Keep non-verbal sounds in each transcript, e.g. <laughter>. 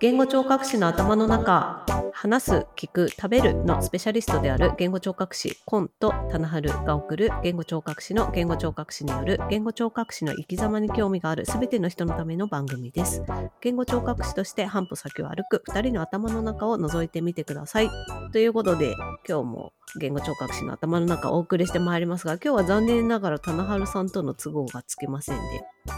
言語聴覚士の頭の中話す聞く食べるのスペシャリストである言語聴覚士コンと棚春が送る言語聴覚士の言語聴覚士による言語聴覚士の生き様に興味があるすべての人のための番組です言語聴覚士として半歩先を歩く2人の頭の中を覗いてみてくださいということで今日も言語聴覚士の頭の中をお送りしてまいりますが今日は残念ながら棚春さんとの都合がつきませんで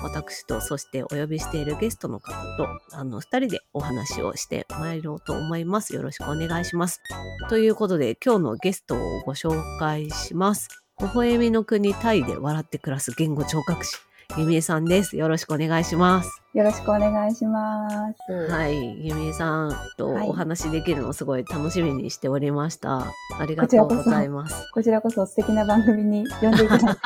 私とそしてお呼びしているゲストの方とあの2人でお話をしてまいろうと思いますよろしくお願いしますということで今日のゲストをご紹介します微笑みの国タイで笑って暮らす言語聴覚士ゆみえさんです。よろしくお願いします。よろしくお願いします。はい。ゆみえさんとはいお話できるのをすごい楽しみにしておりました。ありがとうございます。こちらこそ素敵な番組に呼んでいただいて。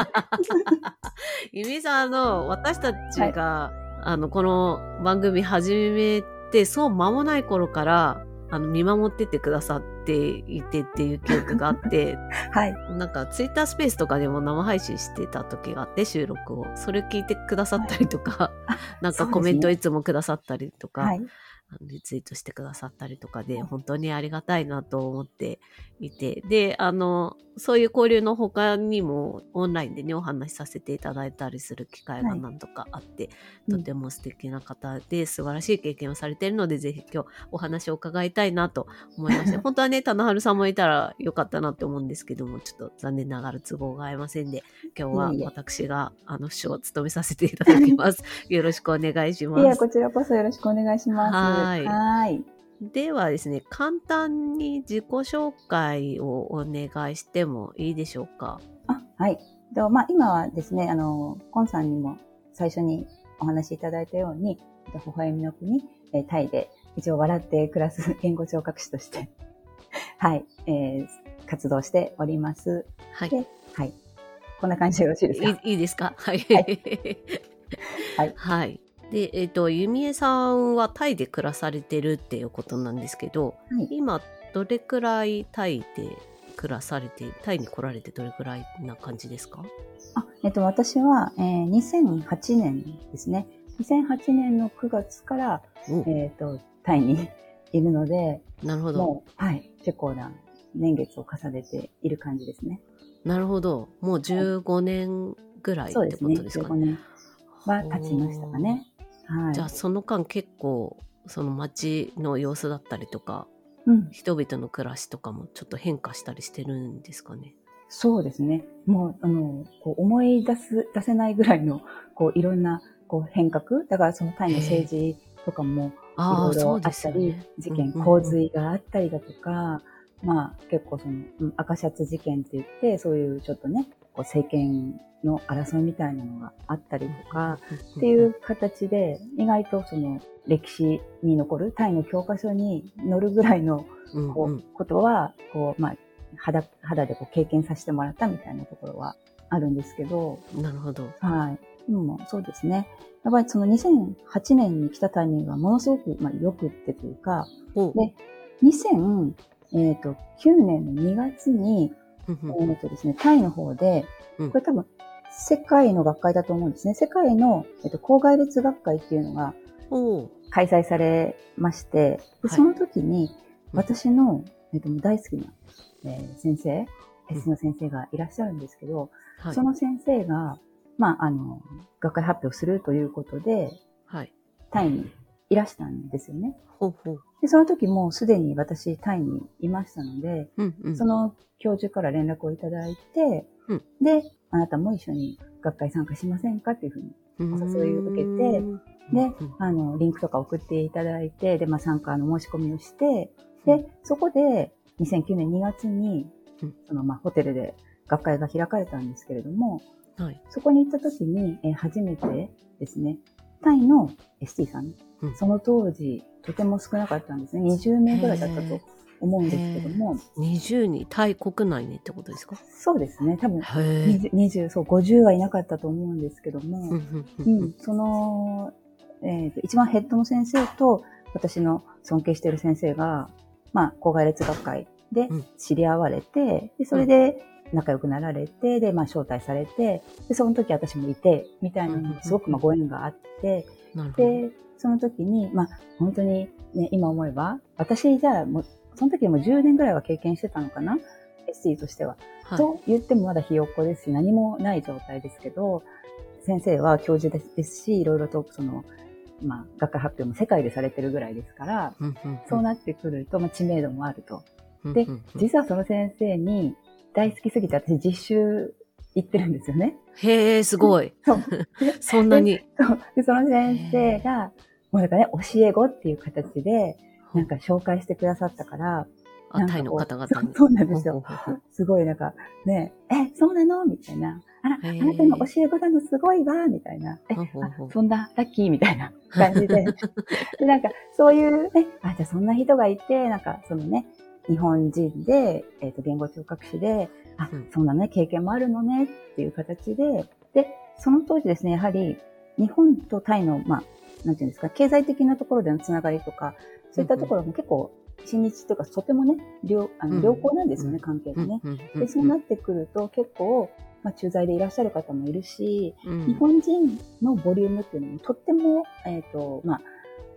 ゆみえさん、あの、私たちが、あの、この番組始めて、そう間もない頃から、あの、見守っててくださっていてっていう記憶があって、<laughs> はい。なんかツイッタースペースとかでも生配信してた時があって収録をそれ聞いてくださったりとか、なんかコメントいつもくださったりとか、はい。リツイートしてくださったりとかで本当にありがたいなと思っていて。であのそういう交流の他にもオンラインでねお話しさせていただいたりする機会がはい。何とかあって、うん。とても素敵な方で素晴らしい経験をされているのでぜひ今日お話を伺いたいなと思いまして <laughs> 本当はね棚春さんもいたらよかったなって思うんですけどもちょっと残念ながら都合が合いませんで今日は私があの秘書を務めさせていただきます。よろしくお願いします。いや、こちらこそよろしくお願いします。はいはい。ではですね、簡単に自己紹介をお願いしてもいいでしょうか？あ、はい。でまあ、今はですね、あの、コンさんにも最初にお話しいただいたように、微笑みの国、えータイで一応笑って暮らす言語聴覚士として、<laughs> はい、えー活動しております。はい。ではい。こんな感じでよろしいですか？いいいですか？はい。ははい <laughs> はい。で、えっ、と、ゆみえさんはタイで暮らされてるっていうことなんですけど、はい。今、どれくらいタイで暮らされて、タイに来られてどれくらいな感じですか？あ、えっと、私は、えー2008年ですね。2008年の9月から、おえっと、タイにいるので、なるほど。もう、はい、結構な年月を重ねている感じですね。なるほど。もう15年ぐらいってそうですね。ことですか15年は経ちましたかね。はい。じゃあその間結構その街の様子だったりとかうん、人々の暮らしとかもちょっと変化したりしてるんですかね？そうですね。もう、あの、こう思い出す、出せないぐらいの、<laughs> こう、いろんな、こう、変革。だから、そのタイの政治とかも、いああろいろあったり、ね。事件、うんうんうん洪水があったりだとか、まあ結構その、うん赤シャツ事件って言って、そういうちょっとね、こう政権の争いみたいなのがあったりとか、っていう形で、意外とその歴史に残る、タイの教科書に載るぐらいのうんこう、うんことは、こう、まあ、肌、肌でこう経験させてもらったみたいなところはあるんですけど、なるほど。はい。でも、そうですね。やっぱりその2008年に来たタイミングがものすごく、まあ、良くってというか、おで2009年の2月に、えっとですね、タイの方で、うん。これ多分、世界の学会だと思うんですね。世界の、えっと、校外列学会っていうのが開催されまして、ではい。その時に、うん。私の、えっと、大好きな、えー先生、うん。S の先生がいらっしゃるんですけど、はい。その先生が、まあ、あの、学会発表するということで、はい。タイにいらしたんですよね。ほうほう。で、その時もうすでに私タイにいましたので、うんうん。その教授から連絡をいただいて、うんで、あなたも一緒に学会参加しませんかっていうふうに、おお誘いを受けてであの、リンクとか送っていただいて、で、まあ、参加の申し込みをして、で、そこで2009年2月にうん、その、まあ、ホテルで学会が開かれたんですけれども、はい。そこに行った時に、えー初めてですね、タイの ST さん、うん。その当時、とても少なかったんですね。20名ぐらいだったと思うんですけども、20にタイ国内にってことですか？そうですね、多分へえ。20、20そう、50はいなかったと思うんですけども、うんその、えーと一番ヘッドの先生と私の尊敬している先生が、まあ、校外列学会でうん。知り合われて、でそれで仲良くなられて、で、まあ、招待されて、で、その時私もいて、みたいなすごくまあご縁があって。で、その時に、まあ、本当にね、今思えば、私じゃあもう、その時も10年ぐらいは経験してたのかな ?ST としては。はい。と言ってもまだひよっこですし、何もない状態ですけど、先生は教授ですし、いろいろとその、まあ、学会発表も世界でされてるぐらいですから、そうなってくると、まあ、知名度もあると。うんで実はその先生に大好きすぎて私実習行ってるんですよね。へえ、すごい。<laughs> そう。<laughs> そんなに。そうで、その先生が、もうだからね、教え子っていう形で、なんか紹介してくださったから、あ、タイの方々に。そうなんですよ。すごいなんか、ね、え、そうなの？みたいな。あら、あなたの教え子なのすごいわみたいな。え、そんな、ラッキーみたいな <laughs> 感じで。で、なんか、そういうね、あ、じゃあそんな人がいて、なんか、そのね、日本人で、えっ、と、言語聴覚士で、あ、うん。そんなね、経験もあるのねっていう形で、で、その当時ですね、やはり、日本とタイの、まあ、なんていうんですか、経済的なところでのつながりとか、そういったところも結構、親日というか、とてもね、良あうん。の良好なんですよね、うん。関係がね。で、そうなってくると、結構、まあ、駐在でいらっしゃる方もいるし、うん。日本人のボリュームっていうのもとっても、えっ、と、まあ、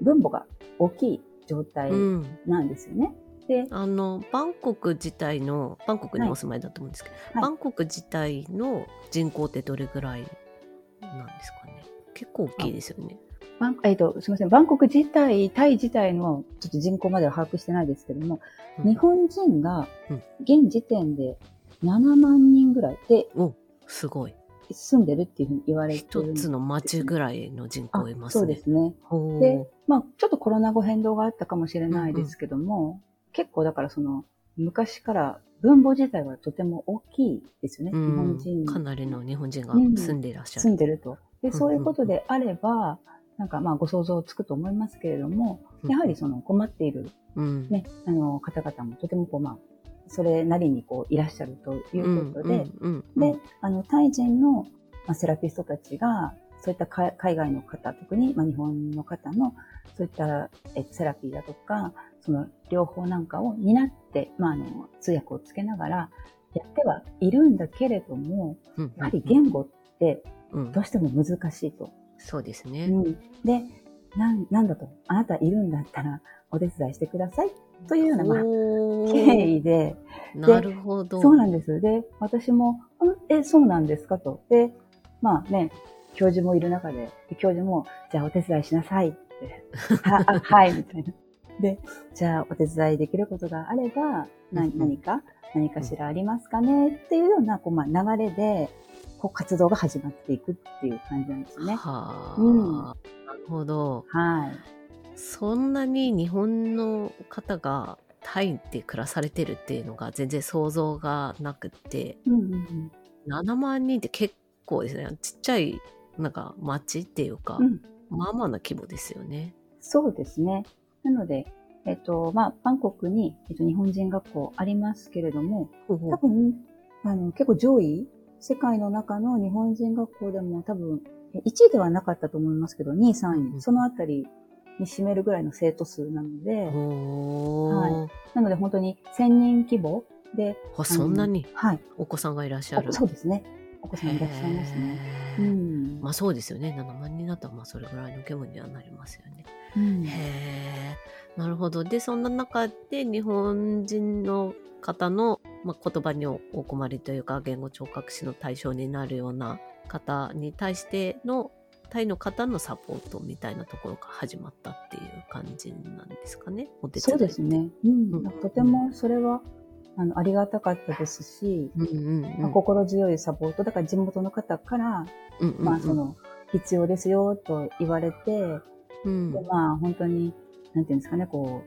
分母が大きい状態うん。なんですよね。で、あのバンコク自体のバンコクにお住まいだと思うんですけど、はい。バンコク自体の人口ってどれぐらいなんですかね？結構大きいですよね。バンえっ、と、すみません、バンコク自体、タイ自体のちょっと人口までは把握してないですけども、うん。日本人がうん。現時点で7万人ぐらいでおすごい。住んでるっていうふうに言われて一るんですつの町ぐらいの人あ口いますね。そうですね。で、まあ、ちょっとコロナ後変動があったかもしれないですけども、結構だからその、昔から分母自体はとても大きいですよね。うん。日本人。かなりの日本人がうん。住んでいらっしゃる。住んでると。で、んそういうことであれば、なんかまあご想像つくと思いますけれども、うん。やはりその困っているうん。ね、あの方々もとてもこうまあ、それなりにこういらっしゃるということで、うんうん。で、あの、タイ人の、まあ、セラピストたちが、そういったか海外の方、特に、まあ、日本の方の、そういった、えセラピーだとか、その両方なんかを担って、まあ、あの、通訳をつけながら、やってはいるんだけれども、うんやはり言語ってうんどうしても難しいと。そうですうね。ん、で、なん、なんだと、あなたいるんだったらお手伝いしてくださいというような、まあ、経緯で、なるほど。そうなんです。で、私も、んえ、そうなんですかと。で、まあね、教授もいる中で、で教授も、じゃあお手伝いしなさいって。<laughs> はあはい、みたいな。で、じゃあお手伝いできることがあれば、な何か、何かしらありますかね？っていうような、こう、まあ、流れで、こう、活動が始まっていくっていう感じなんですね。はあ、うんなるほど。はい。そんなに日本の方がタイで暮らされてるっていうのが全然想像がなくて、うんうんうん。7万人って結構ですね。ちっちゃい、なんか町っていうか、うんまあまあな規模ですよね。そうですね。なので、えっと、まあ、バンコクに、えっと、日本人学校ありますけれども、多分、あの、結構上位、世界の中の日本人学校でも多分、え1位ではなかったと思いますけど、2位、3うん位、そのあたりに占めるぐらいの生徒数なので、はなので本当に1000人規模で、あそんなに？はい、お子さんがいらっしゃる。おそうですね。お子さんいらっしゃいますね。うん。まあそうですよね。7万人だったらまあそれぐらいの規模にはなりますよね。うんへえ、なるほど。で、そんな中で日本人の方の、まあ、言葉にお困りというか、言語聴覚士の対象になるような方に対しての、タイの方のサポートみたいなところが始まったっていう感じなんですかね。そうですね。うんうんとてもそれは、あの、ありがたかったですし、心強いサポート、だから地元の方から、まあ、その、必要ですよと言われて、うん。でまあ、本当に、なんていうんですかね、こ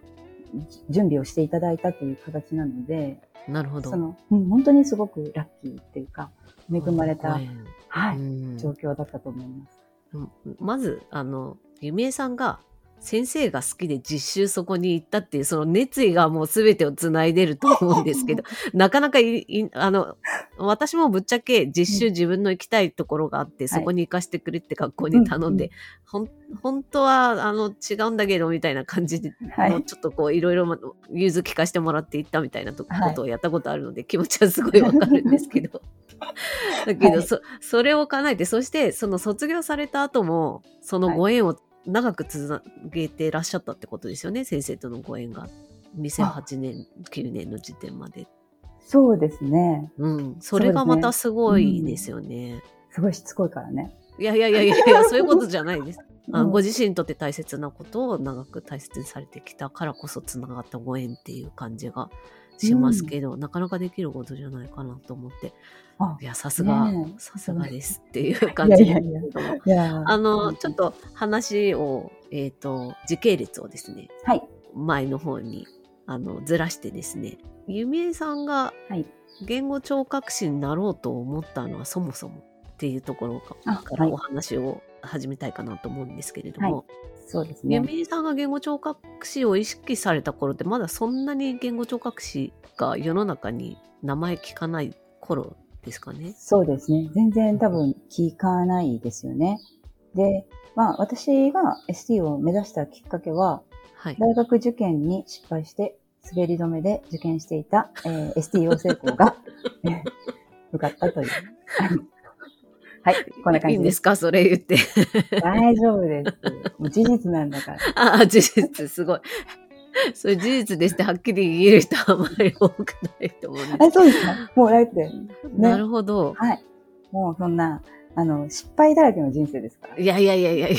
う、じ準備をしていただいたという形なので、なるほど。その、うん、本当にすごくラッキーっていうか、恵まれた、はい、うん。状況だったと思います。うんまず、あの、ゆみえさんが先生が好きで実習そこに行ったっていうその熱意がもう全てをつないでると思うんですけど、<laughs> なかなかいいあの、<laughs> 私もぶっちゃけ実習自分の行きたいところがあって、そこに行かせてくれって学校に頼んで、ほん本当はあの違うんだけどみたいな感じで、はいちょっとこういろいろま融通聞かせてもらって行ったみたいなとはいことをやったことあるので、気持ちはすごいわかるんですけど。<laughs> だけど、はい。そそれを叶えてそしてその卒業された後もそのご縁を長く続けてらっしゃったってことですよね、先生とのご縁が。2008年、9年の時点まで。そうですね。うん。それがまたすごいですよね。すごいしつこいからね。いやいやいやいやいや、<laughs> そういうことじゃないです。あうんご自身にとって大切なことを長く大切にされてきたからこそつながったご縁っていう感じがしますけど、なかなかできることじゃないかなと思って、あいや、さすが、さすがですっていう感じ。いやいやいやいや。あの、ちょっと話を、えっ、と、時系列をですね、はい。前の方に、あの、ずらしてですね、ゆみえさんがはい。言語聴覚士になろうと思ったのはそもそもっていうところからお話を始めたいかなと思うんですけれども、そうですゆね。みえさんが言語聴覚士を意識された頃ってまだそんなに言語聴覚士が世の中に名前聞かない頃ですかね。そうですね。全然多分聞かないですよね。で、まあ私が ST を目指したきっかけは、はい。大学受験に失敗して滑り止めで受験していた、えー ST 養成校が、えー受かったという。はい、こんな感いいじです。んですか？それ言って。大丈夫です。事実なんだから。<laughs> ああ、事実、すごい。それ事実ですってはっきり言える人はあまり多くないと思うんですえ、そうですか？もうだって、なるほど。はい。もうそんな、あの、失敗だらけの人生ですから。いやいやいやいやいや、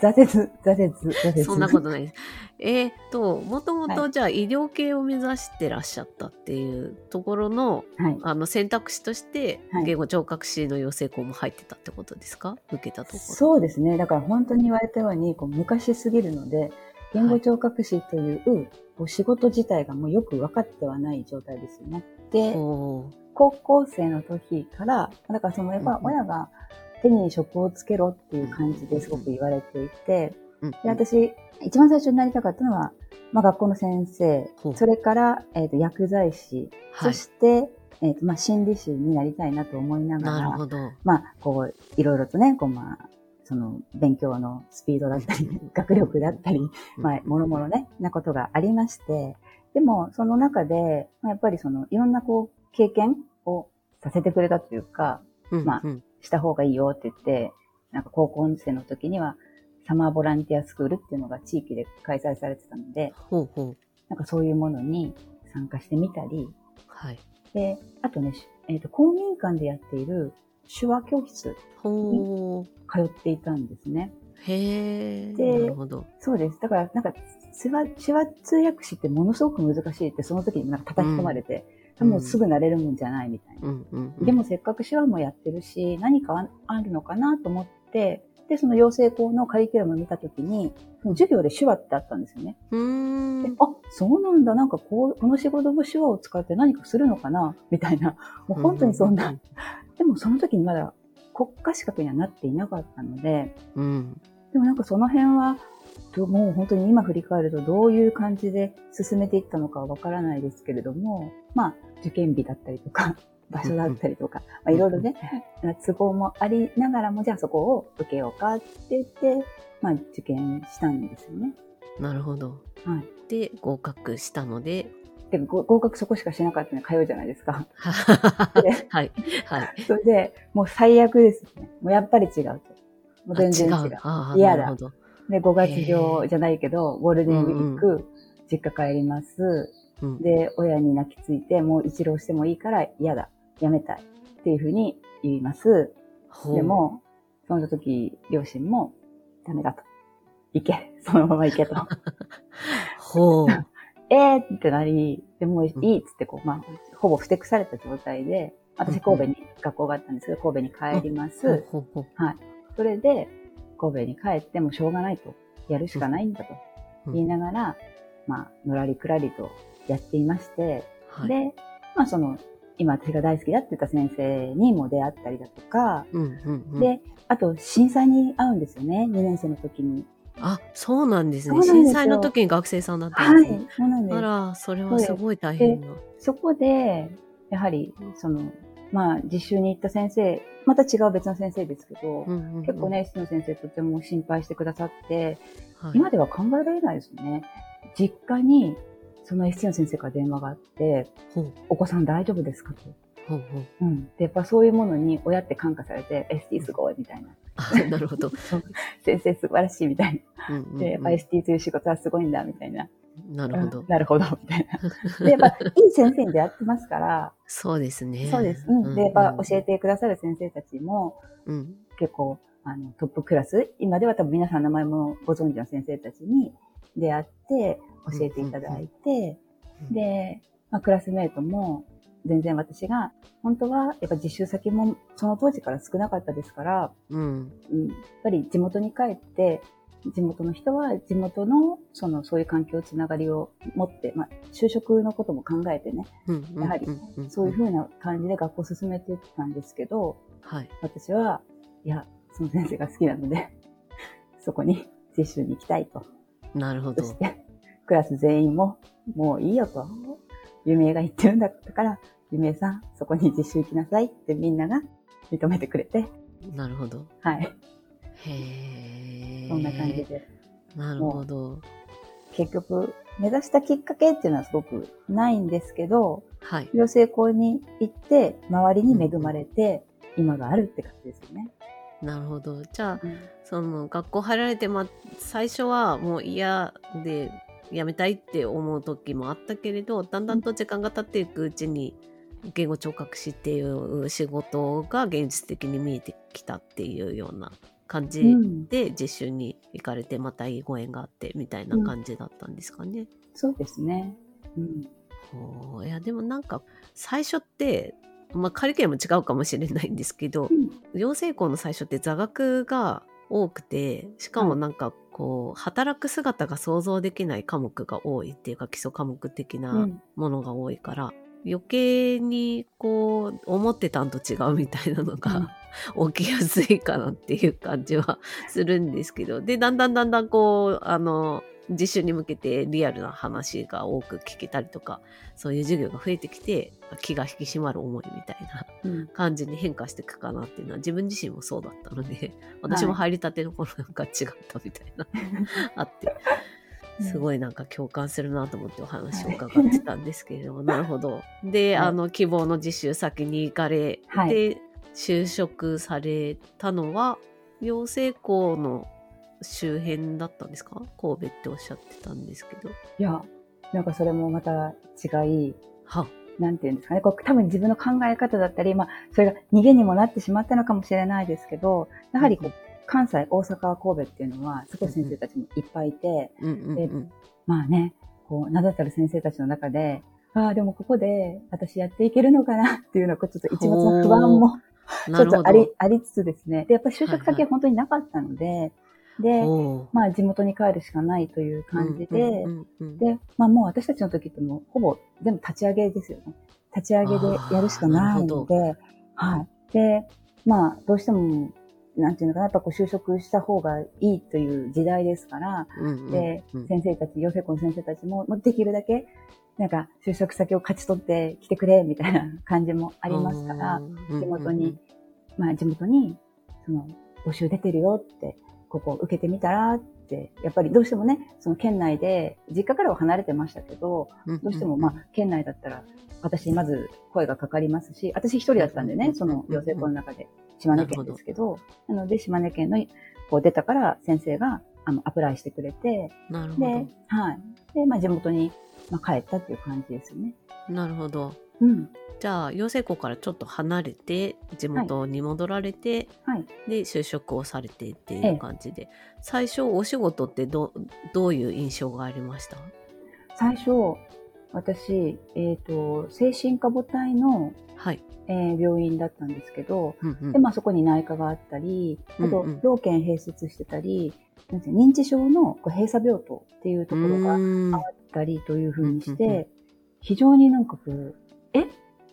挫折、挫折、挫折。そんなことないです。えーっと、もともはいとじゃあ医療系を目指してらっしゃったっていうところのはい。あの選択肢としてはい言語聴覚士の養成校も入ってたってことですか？受けたところ。そうですね。だから本当に言われたように、こう昔すぎるので、言語聴覚士という、こう仕事自体がもうよく分かってはない状態ですよね。で、高校生の時から、だからそのやっぱ親が手に職をつけろっていう感じですごく言われていて、うんで私、一番最初になりたかったのは、まあ学校の先生。それから、えっ、と、薬剤師、はい。そして、えっ、と、まあ心理師になりたいなと思いながら、なるほど。まあ、こう、いろいろとね、こう、まあ、その、勉強のスピードだったり、学力だったり、まあ、もろもろね、なことがありまして、でも、その中で、まあやっぱりその、いろんなこう、経験をさせてくれたというか、うんまあうんした方がいいよって言って、なんか高校生の時には、サマーボランティアスクールっていうのが地域で開催されてたので、ほうほう。なんかそういうものに参加してみたり、はい。で、あとね、しえっ、と、公民館でやっている手話教室ほう。通っていたんですね。へえ。でなるほど。そうです。だから、なんか、手話、手話通訳士ってものすごく難しいって、その時になんか叩き込まれて、うんもうすぐなれるもんじゃないみたいな。うんうんうん。でもせっかく手話もやってるし、何かああるのかなと思って、で、その養成校のカリキュラムを見た時に、その授業で手話ってあったんですよね。あ、そうなんだ。なんかこう、この仕事も手話を使って何かするのかなみたいな。もう本当にそんな。でもその時にまだ国家資格にはなっていなかったので、うん。でもなんかその辺は、どもう本当に今振り返るとどういう感じで進めていったのかはわからないですけれども、まあ受験日だったりとか、<laughs> 場所だったりとか、まあいろいろね、都合もありながらも、じゃあそこを受けようかって言って、まあ受験したんですよね。なるほど。はい。で、合格したので、で、ご合格そこしかしなかったので通うじゃないですか。で <laughs> はい。はい。それで、もう最悪ですね。もうやっぱり違うと。もう全然違う。嫌だ。で、5月病じゃないけど、ゴールデンウィーうク、実家帰ります。うん、で、親に泣きついて、もう一浪してもいいから嫌だ。やめたい。っていうふうに言います。で、も、その時、両親も、ダメだと。行け。<laughs> そのまま行けと。<laughs> ほう。<laughs> えーってなり、でもういいっつって、こう、まあ、ほぼふてくされた状態で、私神戸に学校があったんですけど、神戸に帰ります。ほうほうそれで、神戸に帰ってもしょうがないと。やるしかないんだと。うん言いながら、まあ、のらりくらりとやっていまして、はい。で、まあその、今私が大好きだって言った先生にも出会ったりだとか、うんうんうん、で、あと震災に会うんですよね、2年生の時に。あ、そうなんですね。すよ震災の時に学生さんだったはいんですね。、そうなんです。あら、それはすごい大変な。そこで、やはり、その、まあ実習に行った先生、また違う別の先生ですけど、うんうんうん結構、ね、石野先生とても心配してくださって、はい、今では考えられないですね。実家に、その ST の先生から電話があって、ほうお子さん大丈夫ですか？と。ほうほう。うん。で、やっぱそういうものに親って感化されて、ST すごいみたいな。あ <laughs> なるほど。<laughs> 先生素晴らしいみたいうんうんうんな。で、やっぱ ST という仕事はすごいんだみたいな。なるほどうん。なるほど、みたいな。<laughs> で、やっぱいい先生に出会ってますから、そうですね。そうです。うん。で、やっぱ教えてくださる先生たちもうん。結構、あの、トップクラス、今では多分皆さん名前もご存知の先生たちに出会って教えていただいて、うんで、まあ、クラスメイトも全然私が、本当はやっぱ実習先もその当時から少なかったですから、うん。うん、やっぱり地元に帰って、地元の人は地元の、その、そういう環境つながりを持って、まあ、就職のことも考えてね、うんうんやはりそういうふうな感じで学校を進めていったんですけど、はい。私は、いや、その先生が好きなので、そこに実習に行きたいと。なるほどそ。して、クラス全員も、もういいよと。ゆみえが言ってるんだったから、ゆみえさん、そこに実習行きなさいってみんなが認めてくれて、なるほど。はい。へえ。そんな感じで。なるほど。結局、目指したきっかけっていうのはすごくないんですけど、はい。養成校に行って、周りに恵まれて、今があるって感じですよね。なるほど。じゃあ、うんその学校入られて、まあ、最初はもう嫌で辞めたいって思う時もあったけれどだんだんと時間が経っていくうちに言語聴覚士っていう仕事が現実的に見えてきたっていうような感じうんで実習に行かれてまたいいご縁があってみたいな感じだったんですかね。そうですね。うん。いやでもなんか最初って、まあ、カリキュラム違うかもしれないんですけど、うん。養成校の最初って座学が多くてしかもなんかこう、働く姿が想像できない科目が多いっていうか基礎科目的うなん。ものが多いから、余計にこう思ってたんと違うみたいなのが、<laughs> 起きやすいかなっていう感じはするんですけどでだんだんだんだんこうあの実習に向けてリアルな話が多く聞けたりとかそういう授業が増えてきて気が引き締まる思いみたいなうん。感じに変化していくかなっていうのは自分自身もそうだったので <laughs> 私も入りたての頃なんか違ったみたいな、あってすごいなんか共感するなと思ってお話を伺ってたんですけれども、なるほど。で、はい。あの希望の実習先に行かれ、はい。で就職されたのは養成校の周辺だったんですか？神戸っておっしゃってたんですけど。いや、なんかそれもまた違い、は、なんていうんですかね。これ多分自分の考え方だったり、まあ、それが逃げにもなってしまったのかもしれないですけど、やはりこう、関西、大阪、神戸っていうのは、すごい先生たちもいっぱいいて、うんうんうん。まあね、こう、名だたる先生たちの中で、ああ、でもここで私やっていけるのかなっていうのが、ちょっと一抹の不安も、ち。ょっとあり、ありつつですね。で、やっぱり就職はいはい先は本当になかったので、で、おーまあ地元に帰るしかないという感じで、うんうんうんで、まあもう私たちの時ってもうほぼ全部立ち上げですよね。立ち上げでやるしかないので、はい。で、まあどうしても、なんていうのかな、やっぱこう就職した方がいいという時代ですから、うんうんで、うん。先生たち、養成校の先生たちも、できるだけ、なんか就職先を勝ち取ってきてくれ、みたいな感じもありますから、うん。地元に、まあ地元に、その、募集出てるよって、ここ受けてみたらって、やっぱりどうしてもね、その県内で、実家からは離れてましたけど、どうしてもまあ県内だったら、私にまず声がかかりますし、私一人だったんでね、その養成校の中で、島根県ですけど、なので島根県のこう出たから先生があのアプライしてくれて、なるほで、はい。で、まあ地元に、まあ、帰ったっていう感じですよね。ど。なるほど。うん。じゃあ養成校からちょっと離れて地元に戻られて、はい。で就職をされてっていう感じで、最初お仕事ってどどういう印象がありました？最初、私、えっ、と、精神科母体の、はい。えー病院だったんですけど、うんうん。で、まあそこに内科があったり、あとうん。うん、老犬併設してたり、認知症の閉鎖病棟っていうところがあったりというふうにして、非常になんかこう、え？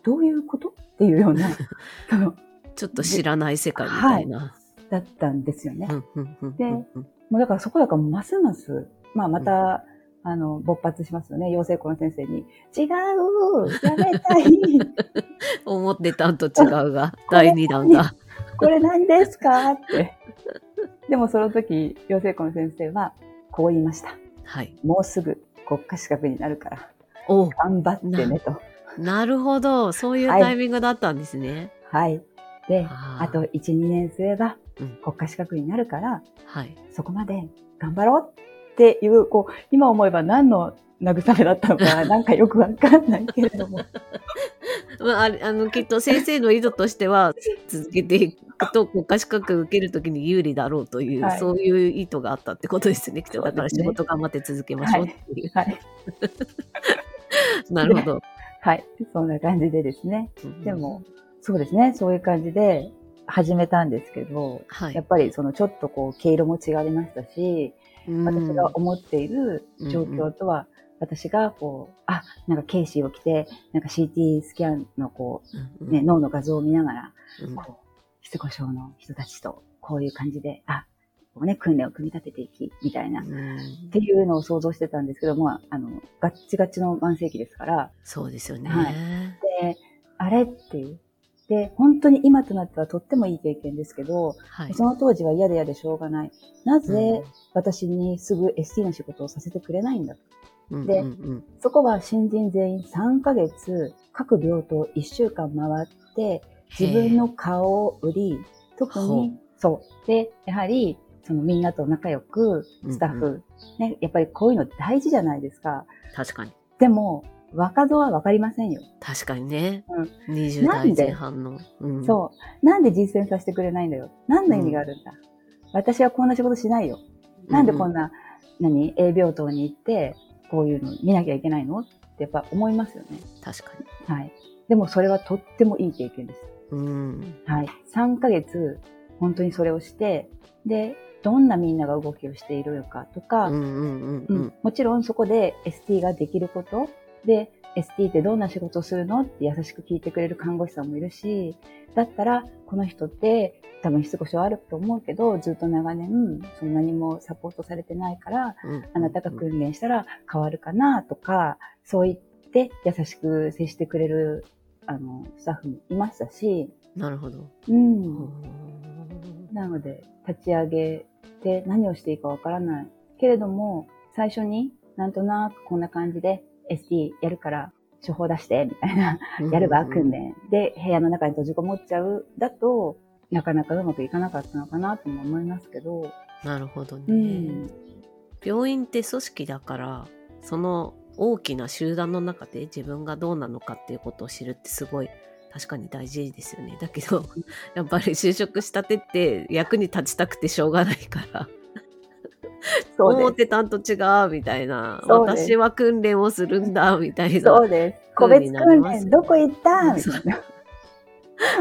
どういうこと？っていうような、<laughs> その、ちょっと知らない世界みたいな。だったんですよね。うんうんうんでうんうんもうだからそこだからますます、まあまた、あの、勃発しますよね。養成校の先生に。違うやめたい <laughs> 思ってたんと違うが <laughs> 第2弾が。これ何？ですか？って。でもその時、養成校の先生は、こう言いました。はい。もうすぐ国家資格になるから、お頑張ってねと。<laughs> なるほど。そういうはいタイミングだったんですね。はい。で、あと1、2年すればうん国家資格になるから、はい。そこまで頑張ろうっていう、こう、今思えば何の慰めだったのか、<laughs> なんかよくわかんないけれども。<laughs> まあ、あのきっと先生の意図としては続けていくと国家資格受けるときに有利だろうという、はいそういう意図があったってことですねきっとだから仕事頑張って続けましょうっていう、はい。なるほど、はい。そんな感じでですね。うんでも、そうですね。そういう感じで始めたんですけど、はいやっぱりそのちょっとこう、毛色も違いましたし、うん私が思っている状況とは、私がこう、あ、なんかケーシーを着て、なんか CT スキャンのこう、うんね、脳の画像を見ながら、うんこう、失語症の人たちとこういう感じで、あ、こうね、訓練を組み立てていき、みたいな、っうん。ていうのを想像してたんですけども、あの、ガッチガチの慢性期ですから、そうですよね、はい。で、あれっていう。で、本当に今となってはとってもいい経験ですけど、はい。その当時は嫌で嫌でしょうがない。なぜうん。私にすぐ ST の仕事をさせてくれないんだと。うんでうんうん。そこは新人全員3ヶ月、各病棟1週間回って、自分の顔を売り、特に、そう。で、やはり、そのみんなと仲良く、スタッフ、うんね、やっぱりこういうの大事じゃないですか。確かにでも、若造はわかりませんよ。確かにね、うん20代前半の、うんそう。なんで実践させてくれないんだよ。何の意味があるんだ？私はこんな仕事しないよ。なんでこんな、何 ?A 病棟に行って、こういうの見なきゃいけないの？ってやっぱ思いますよね。確かにはい。でもそれはとってもいい経験です。うんはい。3ヶ月、本当にそれをして、で、どんなみんなが動きをしているのかとか、もちろんそこで ST ができること、で、ST ってどんな仕事をするのって優しく聞いてくれる看護師さんもいるし、だったら、この人って多分失語症あると思うけど、ずっと長年、そんなにもサポートされてないから、うんあなたが訓練したら変わるかなとか、そう言って優しく接してくれる、あの、スタッフもいましたし、なるほど、うん。なので、立ち上げて何をしていいかわからない。けれども、最初になんとなくこんな感じで ST やるから処方出して、みたいな、やれば訓練。で、部屋の中に閉じこもっちゃう。だと、なかなかうまくいかなかったのかなとも思いますけど。なるほどね、うん。病院って組織だからその大きな集団の中で自分がどうなのかっていうことを知るってすごい確かに大事ですよねだけど <laughs> やっぱり就職したてって役に立ちたくてしょうがないからそう思っでてたんと違うみたいな私は訓練をするんだみたいす。なそうです。個別訓練どこ行った？みたいな。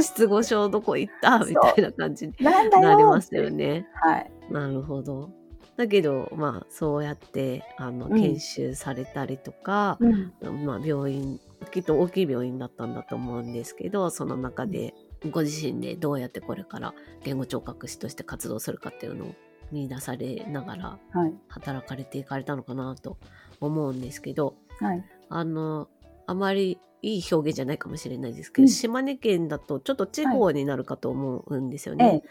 失語症どこ行った？みたいな感じになりますよね。はい。なるほど。だけどまあそうやってあのうん研修されたりとか、うん。まあ、病院きっと大きい病院だったんだと思うんですけどその中でご自身でどうやってこれから言語聴覚士として活動するかっていうのを見出されながらはい。働かれていかれたのかなと思うんですけどはい。あのあまりいい表現じゃないかもしれないですけど、うん島根県だとちょっと地方になるかと思うんですよえね。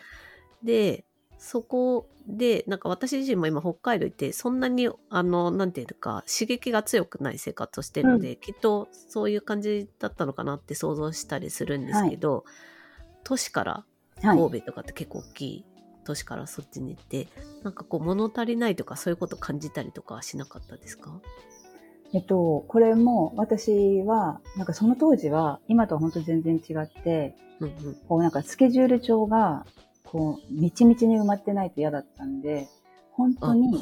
え。でそこでなんか私自身も今北海道行ってそんなにあのなんていうか刺激が強くない生活をしてるので、きっとそういう感じだったのかなって想像したりするんですけど、都市からはい。神戸とかって結構大きい都市からそっちに行ってなんかこう物足りないとかそういうこと感じたりとかはしなかったですか？えっと、これも私は、なんかその当時は、今とは本当全然違って、うんうん。こうなんかスケジュール帳が、こう、みちみちに埋まってないと嫌だったんで、本あ当に、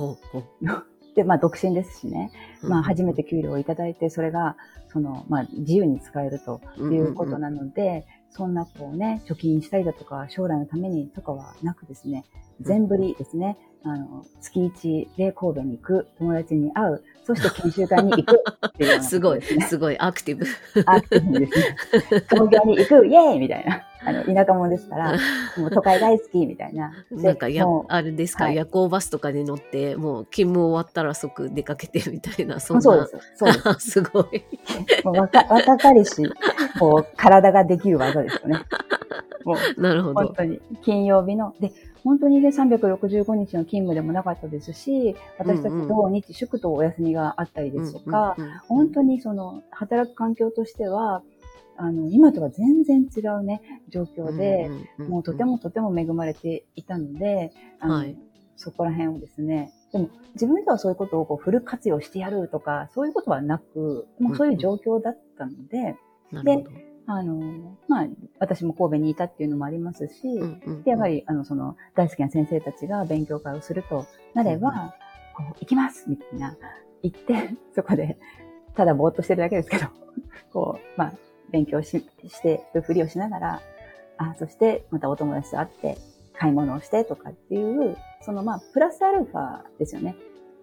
<laughs> で、まあ独身ですしね、まあ初めてうん給料をいただいて、それが、その、まあ自由に使えるということなので、そんなこうね、貯金したりだとか、将来のためにとかはなくですね、全振りですね、あの、月1で神戸に行く、友達に会う、そして研修会に行くっていうようなすごいですね。<laughs> すごいアクティブ。アクティブにですね、<laughs> 東京に行く、イエーイみたいな。あの、田舎者ですから、<laughs> もう都会大好きみたいな。でなんかやあれですか、はい夜行バスとかに乗ってもう勤務終わったら即出かけてみたいなそんなそうです。そうです。<laughs> すごい <laughs> もう若若かりし、こう、体ができる技ですよね。もう、なるほど本当に、金曜日の、で、本当にね、365日の勤務でもなかったですし、私たち土日祝とお休みがあったりですとか、うんうんうん本当にその、働く環境としては、あの、今とは全然違うね、状況で、うんうんうんもうとてもとても恵まれていたので、あのはい。そこら辺をですね、でも自分ではそういうことをこうフル活用してやるとか、そういうことはなく、もうそういう状況だったので、なるほど。あの、まあ、私も神戸にいたっていうのもありますし、うんうんうん。で、やっぱり、あの、その、大好きな先生たちが勉強会をするとなれば、こう、行きますみたいな、行って、そこで、ただぼーっとしてるだけですけど、こう、まあ、勉強ししてるふりをしながら、あ、そして、またお友達と会って、買い物をしてとかっていう、その、まあ、プラスアルファですよね。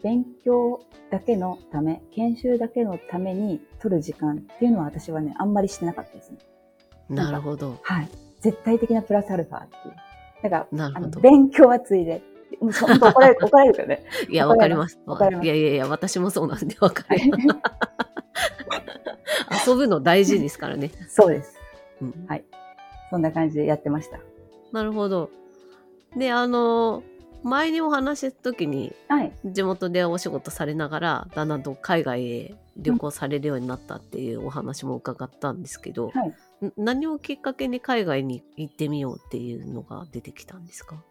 勉強だけのため、研修だけのために取る時間っていうのは私はね、あんまりしてなかったですね。なるほど。はい。絶対的なプラスアルファっていう。だから、あの。勉強はついで。もう本当怒られる、怒られるからね。いや、わかりわかります。わかりますいやいやいや、私もそうなんでわかります。遊ぶの大事ですからね。<laughs> そうです。うんそんな感じでやってました。なるほど。で、あの、前にお話しした時に、はい。地元でお仕事されながら、だんだんと海外へ旅行されるようになったっていうお話も伺ったんですけど、はい。ん何をきっかけに海外に行ってみようっていうのが出てきたんですか？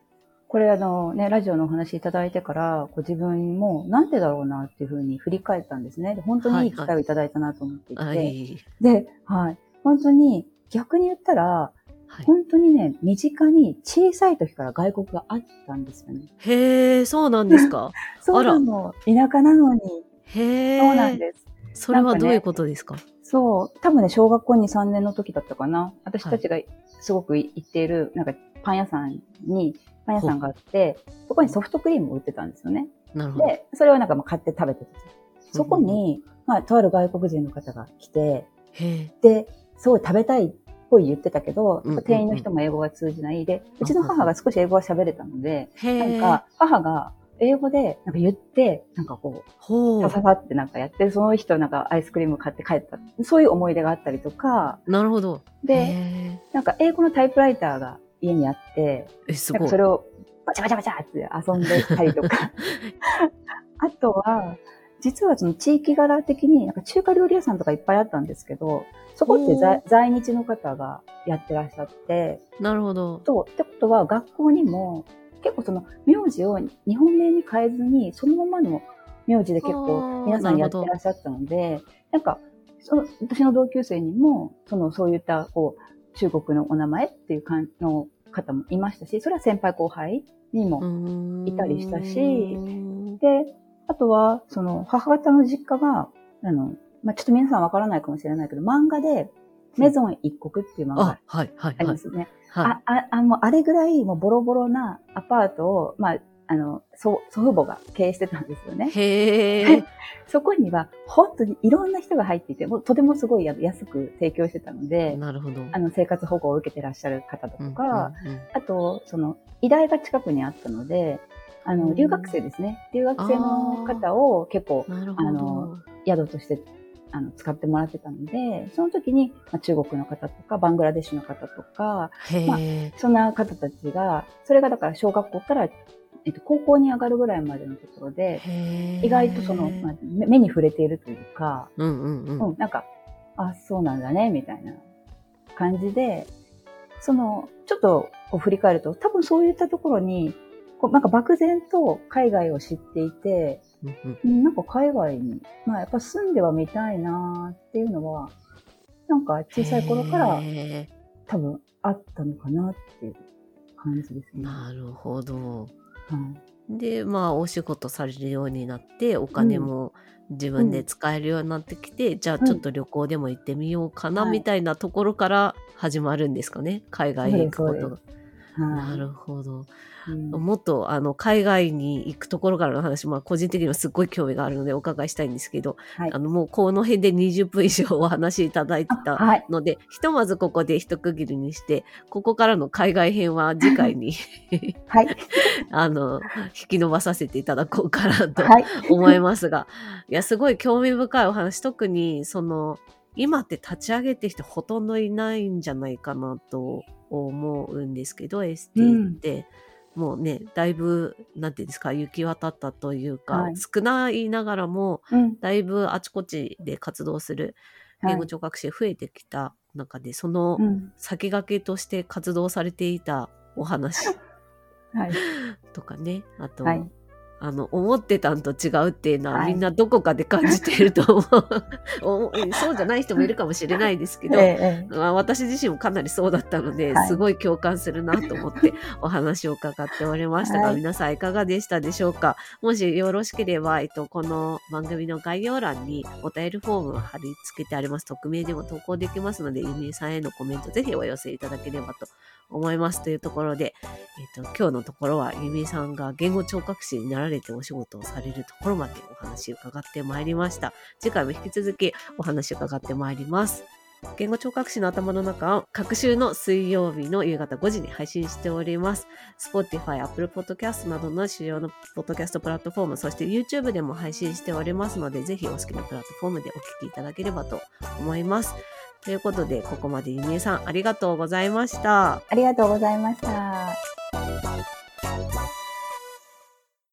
これあのね、ラジオのお話いただいてから、こう自分もなんでだろうなっていうふうに振り返ったんですね。で本当にいい機会をいただいたなと思っていて。あいいで、はい。本当に逆に言ったら、はい、本当にね、身近に小さい時から外国があったんですよね。へえ、そうなんですか。<laughs> そうなの。田舎なのに。へえ。そうなんです。それはどういうことですか？そう。多分ね、小学校に3年の時だったかな。私たちがすごく行っている、なんかパン屋さんに、パン屋さんがあって、そこにソフトクリームを売ってたんですよね。なるほど。で、それをなんかまあ買って食べてた。そこに、まあ、とある外国人の方が来て。で、すごい食べたいっぽい言ってたけど、店員の人も英語が通じないで、うちの母が少し英語が喋れたので。なんか、母が英語でなんか言って、なんかこう、さ。ささってなんかやって、その人なんかアイスクリーム買って帰った。そういう思い出があったりとか、なるほど。で、へなんか英語のタイプライターが家にあって、そ。れをバチャバチャバチャって遊んでたりとか。<laughs> あとは、実はその地域柄的になんか中華料理屋さんとかいっぱいあったんですけど、そこって在在日の方がやってらっしゃって、なるほど。と、ってことは学校にも結構その名字を日本名に変えずに、そのままの名字で結あ構ー皆さんやってらっしゃったので、なんか、その私の同級生にも、そのそういったこう中国のお名前っていう感じの方もいましたし、それは先輩後輩にもいいたりしたしで、あとは、その、母方の実家が、あの、まあ、ちょっと皆さんわからないかもしれないけど、漫画で、メゾン一国っていう漫画あ、はい、はい、はい。ありますね。はあ、あ、あ、もうあれぐらい、もうボロボロなアパートを、まあ、あの、祖祖父母が経営してたんですよねい。。へえ。<laughs> そこには、本当にいろんな人が入っていて、もうとてもすごい安く提供してたので、なるほど。あの、生活保護を受けてらっしゃる方だとうんか、うんうんあと、その、医大が近くにあったので、あの、うん留学生ですね。留学生の方を結構、あの。宿として、あの、使ってもらってたので、その時に、まあ、中国の方とか、バングラデシュの方とか、まあ。そんな方たちが、それがだから小学校から、えっと、高校に上がるぐらいまでのところで。意外とその、まあ、目目に触れているというか、うんうんうん。うん、なんか、あ、そうなんだね、みたいな感じで、その、ちょっとこう振り返ると、多分そういったところに、こうなんか漠然と海外を知っていて、うんうんうんなんか海外に、まあやっぱ住んではみたいなっていうのは、なんか小さい頃からへ多分あったのかなっていう感じですえね。なるほど。はい。で、まあ、お仕事されるようになって、お金も自分で使えるようになってきて、じゃあちょっと旅行でも行ってみようかな、はい。みたいなところから始まるんですかね。海外へ行くこそうでとが。はいなるほど。うんもっとあの海外に行くところからの話、まあ、個人的にはすっごい興味があるのでお伺いしたいんですけど、はいあのもうこの辺で20分以上お話しいただいてたはい。ので、ひとまずここで一区切りにして、ここからの海外編は次回に <laughs> はい。<laughs> あの引き伸ばさせていただこうかなとはい。思いますが、いや、すごい興味深いお話、特にその、今って立ち上げてる人ほとんどいないんじゃないかなと思うんですけど、ST って、もうね、だいぶ、なんていうんですか、行き渡ったというか、はい少ないながらも、うん。だいぶあちこちで活動するはい言語聴覚士増えてきた中で、そのうん。先駆けとして活動されていたお話 <laughs> はい。とかね、あと、はい。あの、思ってたんと違うっていうのは、はい。みんなどこかで感じていると思う。<laughs> お。そうじゃない人もいるかもしれないですけど、<laughs> ええまあ私自身もかなりそうだったので、はい。すごい共感するなと思ってお話を伺っておりましたが、はい。皆さんいかがでしたでしょうか？もしよろしければ、えっと、この番組の概要欄にお便りフォームを貼り付けてあります。匿名でも投稿できますので、ゆみえさんへのコメントぜひお寄せいただければと思いますというところで、えっと、今日のところはゆみさんが言語聴覚士になられてお仕事をされるところまでお話を伺ってまいりました。次回も引き続きお話を伺ってまいります。言語聴覚士の頭の中を各週の水曜日の夕方5時に配信しております。Spotify、Apple Podcast などの主要のポッドキャストプラットフォーム、そして YouTube でも配信しておりますので、ぜひお好きなプラットフォームでお聞きいただければと思います。ということで、ここまでゆみえさんありがとうございました。ありがとうございました。